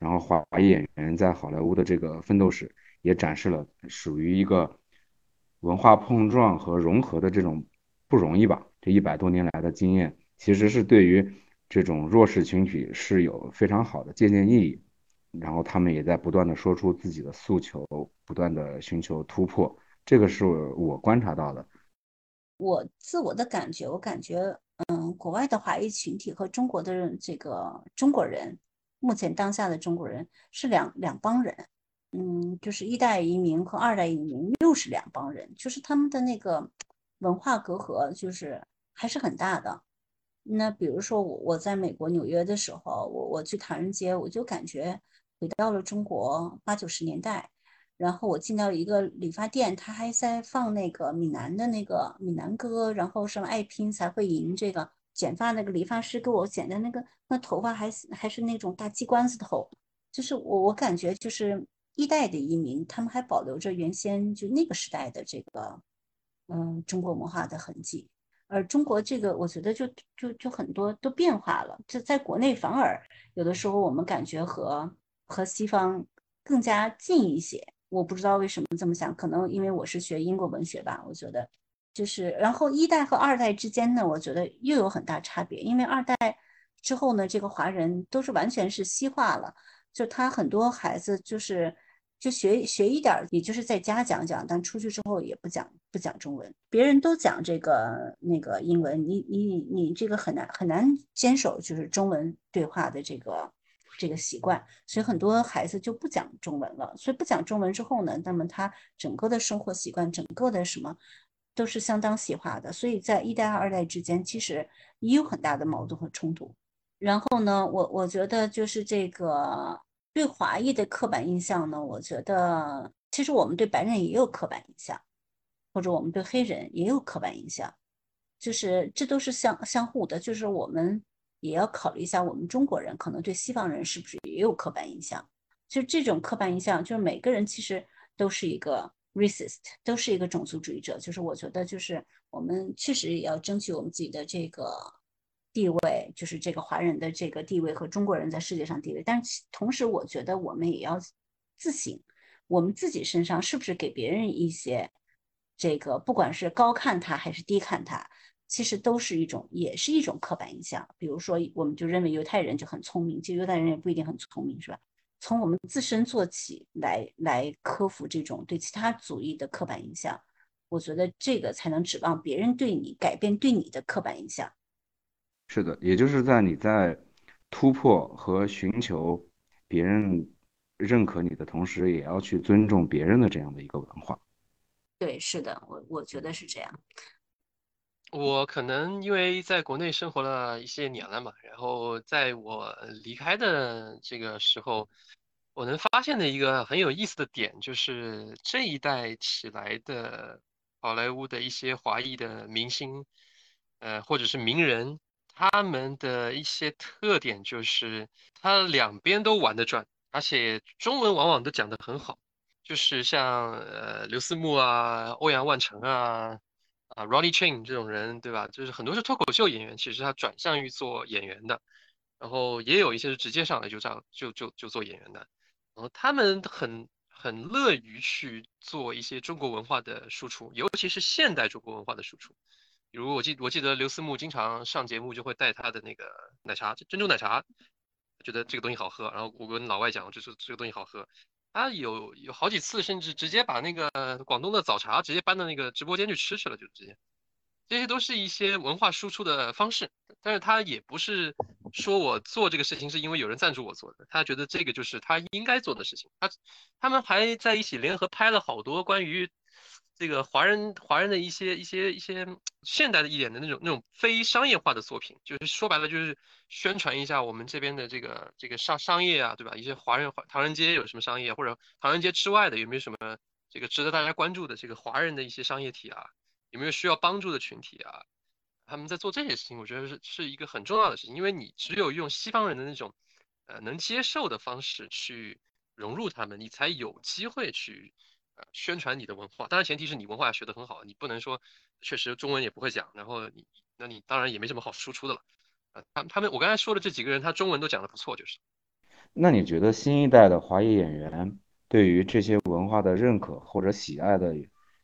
然后华裔演员在好莱坞的这个奋斗史，也展示了属于一个文化碰撞和融合的这种不容易吧。这一百多年来的经验，其实是对于这种弱势群体是有非常好的借鉴意义。然后他们也在不断的说出自己的诉求，不断的寻求突破。这个是我观察到的。我自我的感觉，我感觉，嗯，国外的华裔群体和中国的这个中国人。目前当下的中国人是两两帮人，嗯，就是一代移民和二代移民又是两帮人，就是他们的那个文化隔阂就是还是很大的。那比如说我我在美国纽约的时候，我我去唐人街，我就感觉回到了中国八九十年代。然后我进到一个理发店，他还在放那个闽南的那个闽南歌，然后什么爱拼才会赢这个。剪发那个理发师给我剪的那个那头发还还是那种大鸡冠子头，就是我我感觉就是一代的移民，他们还保留着原先就那个时代的这个嗯中国文化的痕迹，而中国这个我觉得就就就很多都变化了，就在国内反而有的时候我们感觉和和西方更加近一些，我不知道为什么这么想，可能因为我是学英国文学吧，我觉得。就是，然后一代和二代之间呢，我觉得又有很大差别。因为二代之后呢，这个华人都是完全是西化了，就他很多孩子就是就学学一点，也就是在家讲讲，但出去之后也不讲不讲中文，别人都讲这个那个英文，你你你这个很难很难坚守就是中文对话的这个这个习惯，所以很多孩子就不讲中文了。所以不讲中文之后呢，那么他整个的生活习惯，整个的什么？都是相当细化的，所以在一代和二代之间其实也有很大的矛盾和冲突。然后呢，我我觉得就是这个对华裔的刻板印象呢，我觉得其实我们对白人也有刻板印象，或者我们对黑人也有刻板印象。就是这都是相相互的，就是我们也要考虑一下，我们中国人可能对西方人是不是也有刻板印象？就这种刻板印象，就是每个人其实都是一个 racist，都是一个种族主义者。就是我觉得，就是我们确实也要争取我们自己的这个地位，就是这个华人的这个地位和中国人在世界上地位。但是同时，我觉得我们也要自省，我们自己身上是不是给别人一些这个，不管是高看他还是低看他，其实都是一种，也是一种刻板印象。比如说，我们就认为犹太人就很聪明，其实犹太人也不一定很聪明，是吧？从我们自身做起来，来克服这种对其他族裔的刻板印象，我觉得这个才能指望别人对你改变对你的刻板印象。是的，也就是在你在突破和寻求别人认可你的同时，也要去尊重别人的这样的一个文化。对，是的，我我觉得是这样。我可能因为在国内生活了一些年了嘛，然后在我离开的这个时候，我能发现的一个很有意思的点，就是这一代起来的好莱坞的一些华裔的明星，呃，或者是名人，他们的一些特点就是他两边都玩得转，而且中文往往都讲得很好，就是像呃刘思慕啊、欧阳万成啊。啊，Ronnie Chang 这种人，对吧？就是很多是脱口秀演员，其实他转向于做演员的，然后也有一些是直接上来就这样就就就做演员的，然后他们很很乐于去做一些中国文化的输出，尤其是现代中国文化的输出。比如我记我记得刘思慕经常上节目就会带他的那个奶茶珍珠奶茶，觉得这个东西好喝，然后我跟老外讲，就是这个东西好喝。他有有好几次，甚至直接把那个广东的早茶直接搬到那个直播间去吃去了，就直接。这些都是一些文化输出的方式，但是他也不是说我做这个事情是因为有人赞助我做的，他觉得这个就是他应该做的事情。他他们还在一起联合拍了好多关于。这个华人华人的一些一些一些现代的一点的那种那种非商业化的作品，就是说白了就是宣传一下我们这边的这个这个商商业啊，对吧？一些华人唐人街有什么商业，或者唐人街之外的有没有什么这个值得大家关注的这个华人的一些商业体啊？有没有需要帮助的群体啊？他们在做这些事情，我觉得是是一个很重要的事情，因为你只有用西方人的那种呃能接受的方式去融入他们，你才有机会去。宣传你的文化，当然前提是你文化学得很好，你不能说确实中文也不会讲，然后你那你当然也没什么好输出的了。啊，他他们我刚才说的这几个人，他中文都讲得不错，就是。那你觉得新一代的华裔演员对于这些文化的认可或者喜爱的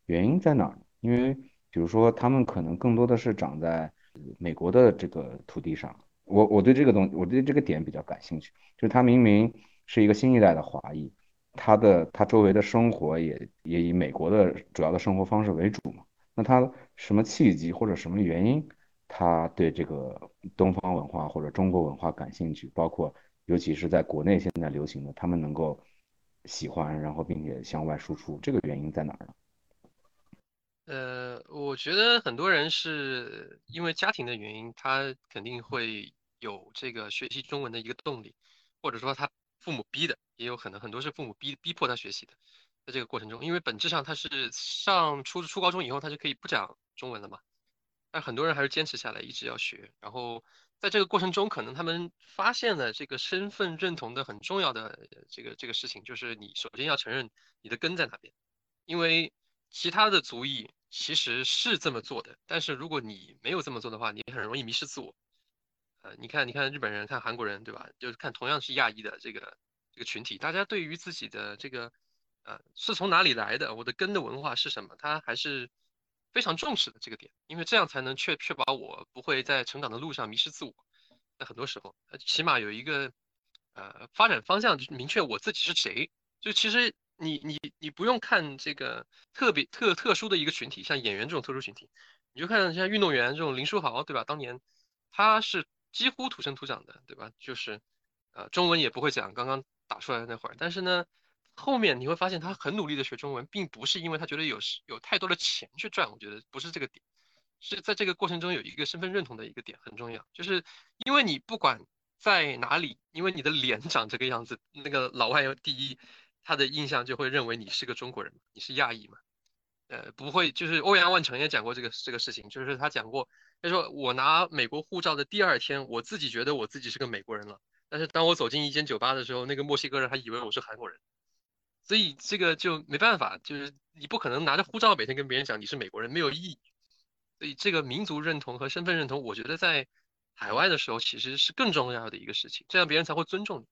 原因在哪儿？因为比如说他们可能更多的是长在美国的这个土地上，我我对这个东我对这个点比较感兴趣，就是他明明是一个新一代的华裔。他的他周围的生活也也以美国的主要的生活方式为主嘛？那他什么契机或者什么原因，他对这个东方文化或者中国文化感兴趣？包括尤其是在国内现在流行的，他们能够喜欢，然后并且向外输出，这个原因在哪儿呢？呃，我觉得很多人是因为家庭的原因，他肯定会有这个学习中文的一个动力，或者说他。父母逼的也有可能，很多是父母逼逼迫他学习的，在这个过程中，因为本质上他是上初初高中以后，他就可以不讲中文了嘛。但很多人还是坚持下来，一直要学。然后在这个过程中，可能他们发现了这个身份认同的很重要的这个这个事情，就是你首先要承认你的根在哪边。因为其他的族裔其实是这么做的，但是如果你没有这么做的话，你很容易迷失自我。呃你看，你看日本人，看韩国人，对吧？就是看同样是亚裔的这个这个群体，大家对于自己的这个呃是从哪里来的，我的根的文化是什么，他还是非常重视的这个点，因为这样才能确确保我不会在成长的路上迷失自我。在很多时候，起码有一个呃发展方向，明确我自己是谁。就其实你你你不用看这个特别特特殊的一个群体，像演员这种特殊群体，你就看像运动员这种林书豪，对吧？当年他是。几乎土生土长的，对吧？就是，呃，中文也不会讲。刚刚打出来的那会儿，但是呢，后面你会发现他很努力的学中文，并不是因为他觉得有有太多的钱去赚，我觉得不是这个点，是在这个过程中有一个身份认同的一个点很重要，就是因为你不管在哪里，因为你的脸长这个样子，那个老外第一他的印象就会认为你是个中国人，你是亚裔嘛，呃，不会，就是欧阳万成也讲过这个这个事情，就是他讲过。他说我拿美国护照的第二天，我自己觉得我自己是个美国人了，但是当我走进一间酒吧的时候，那个墨西哥人还以为我是韩国人，所以这个就没办法，就是你不可能拿着护照每天跟别人讲你是美国人，没有意义。所以这个民族认同和身份认同，我觉得在海外的时候其实是更重要的一个事情，这样别人才会尊重你。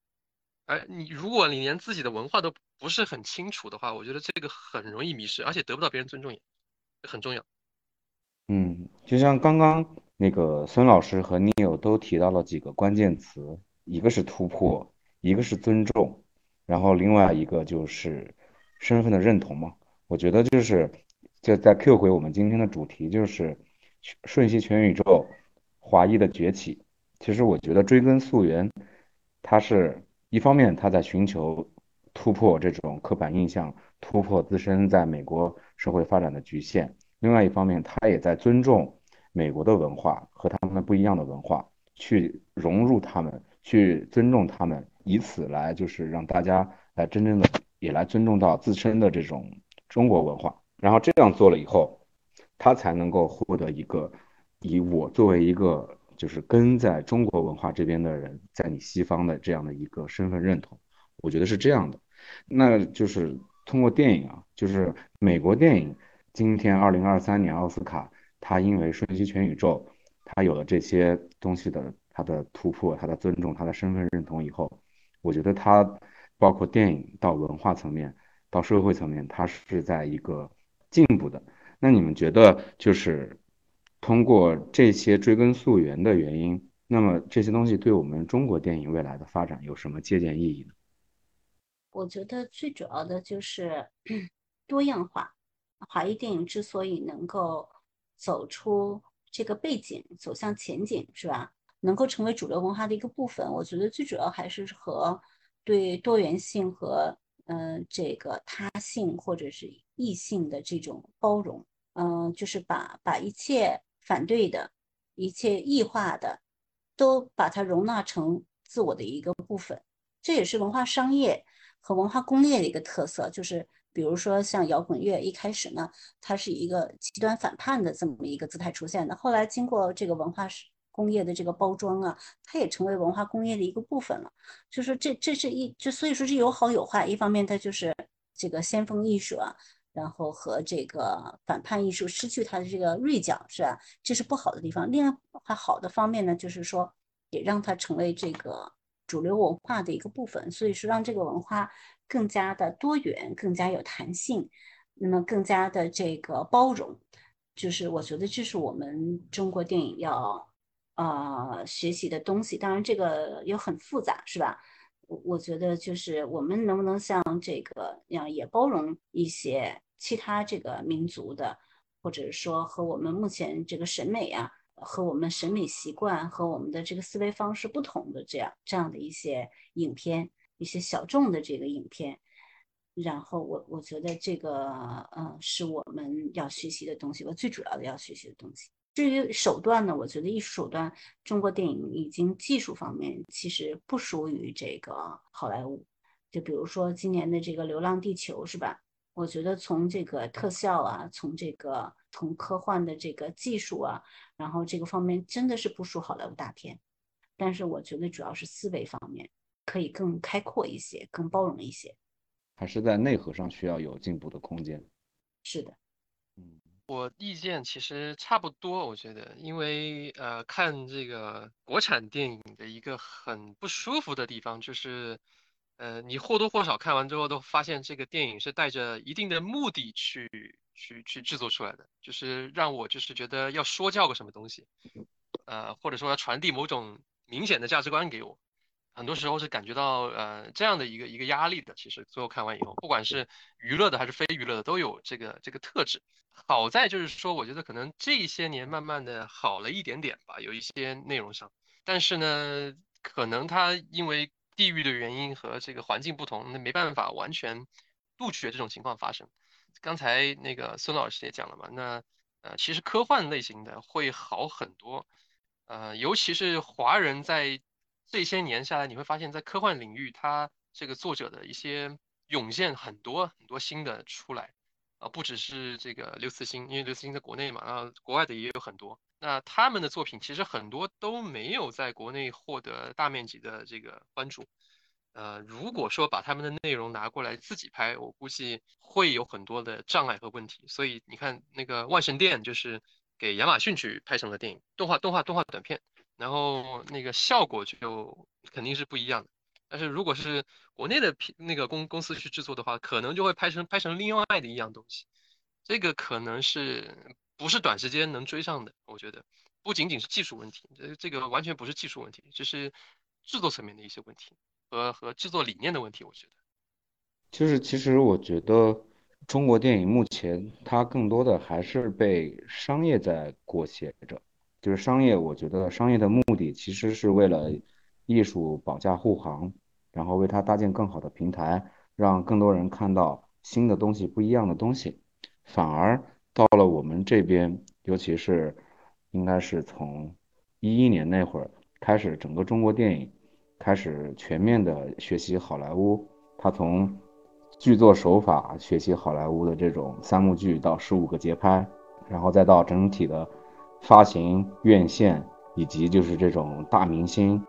而你如果你连自己的文化都不是很清楚的话，我觉得这个很容易迷失，而且得不到别人尊重也很重要。嗯，就像刚刚那个孙老师和 Neil 都提到了几个关键词，一个是突破，一个是尊重，然后另外一个就是身份的认同嘛。我觉得就是就在 Q 回我们今天的主题，就是瞬息全宇宙华裔的崛起。其实我觉得追根溯源，它是。一方面，他在寻求突破这种刻板印象，突破自身在美国社会发展的局限；另外一方面，他也在尊重美国的文化和他们不一样的文化，去融入他们，去尊重他们，以此来就是让大家来真正的也来尊重到自身的这种中国文化。然后这样做了以后，他才能够获得一个以我作为一个。就是跟在中国文化这边的人，在你西方的这样的一个身份认同，我觉得是这样的。那就是通过电影啊，就是美国电影，今天二零二三年奥斯卡，它因为瞬息全宇宙，它有了这些东西的他的突破，他的尊重，他的身份认同以后，我觉得他包括电影到文化层面到社会层面，他是在一个进步的。那你们觉得就是？通过这些追根溯源的原因，那么这些东西对我们中国电影未来的发展有什么借鉴意义呢？我觉得最主要的就是 *clears throat* 多样化。华裔电影之所以能够走出这个背景，走向前景，是吧？能够成为主流文化的一个部分，我觉得最主要还是和对多元性和嗯这个他性或者是异性的这种包容，嗯，就是把把一切。反对的一切异化的，都把它容纳成自我的一个部分，这也是文化商业和文化工业的一个特色。就是比如说像摇滚乐，一开始呢，它是一个极端反叛的这么一个姿态出现的，后来经过这个文化工业的这个包装啊，它也成为文化工业的一个部分了。就是这这是一就所以说是有好有坏，一方面它就是这个先锋艺术啊。然后和这个反叛艺术失去它的这个锐角，是吧？这是不好的地方。另外还好的方面呢，就是说也让它成为这个主流文化的一个部分，所以说让这个文化更加的多元，更加有弹性，那么更加的这个包容。就是我觉得这是我们中国电影要呃学习的东西。当然这个又很复杂，是吧？我我觉得就是我们能不能像这个样也包容一些。其他这个民族的，或者说和我们目前这个审美啊，和我们审美习惯和我们的这个思维方式不同的这样这样的一些影片，一些小众的这个影片，然后我我觉得这个嗯是我们要学习的东西，我最主要的要学习的东西。至于手段呢，我觉得艺术手段，中国电影已经技术方面其实不输于这个好莱坞。就比如说今年的这个《流浪地球》，是吧？我觉得从这个特效啊，从这个从科幻的这个技术啊，然后这个方面真的是不输好莱坞大片，但是我觉得主要是思维方面可以更开阔一些，更包容一些，还是在内核上需要有进步的空间。是的，嗯，我意见其实差不多，我觉得，因为呃，看这个国产电影的一个很不舒服的地方就是。呃，你或多或少看完之后都发现这个电影是带着一定的目的去去去制作出来的，就是让我就是觉得要说教个什么东西，呃，或者说要传递某种明显的价值观给我，很多时候是感觉到呃这样的一个一个压力的。其实最后看完以后，不管是娱乐的还是非娱乐的，都有这个这个特质。好在就是说，我觉得可能这些年慢慢的好了一点点吧，有一些内容上，但是呢，可能它因为。地域的原因和这个环境不同，那没办法完全杜绝这种情况发生。刚才那个孙老师也讲了嘛，那呃其实科幻类型的会好很多，呃尤其是华人在这些年下来，你会发现在科幻领域，它这个作者的一些涌现很多很多新的出来，啊不只是这个刘慈欣，因为刘慈欣在国内嘛，然后国外的也有很多。那他们的作品其实很多都没有在国内获得大面积的这个关注。呃，如果说把他们的内容拿过来自己拍，我估计会有很多的障碍和问题。所以你看，那个《万神殿》就是给亚马逊去拍成了电影，动画、动画、动画短片，然后那个效果就肯定是不一样的。但是如果是国内的片那个公公司去制作的话，可能就会拍成拍成另外的一样东西。这个可能是不是短时间能追上的？我觉得不仅仅是技术问题，这这个完全不是技术问题，这是制作层面的一些问题。和和制作理念的问题，我觉得，就是其实我觉得中国电影目前它更多的还是被商业在裹挟着，就是商业，我觉得商业的目的其实是为了艺术保驾护航，然后为它搭建更好的平台，让更多人看到新的东西、不一样的东西，反而到了我们这边，尤其是应该是从一一年那会儿开始，整个中国电影。开始全面的学习好莱坞，他从剧作手法学习好莱坞的这种三幕剧到十五个节拍，然后再到整体的发行、院线以及就是这种大明星、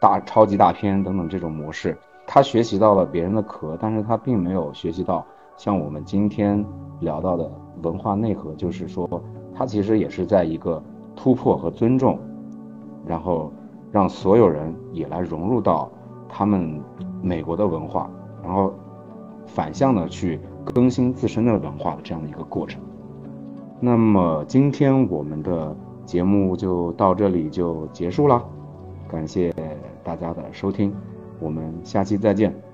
大超级大片等等这种模式，他学习到了别人的壳，但是他并没有学习到像我们今天聊到的文化内核，就是说他其实也是在一个突破和尊重，然后。让所有人也来融入到他们美国的文化，然后反向的去更新自身的文化的这样的一个过程。那么今天我们的节目就到这里就结束了，感谢大家的收听，我们下期再见。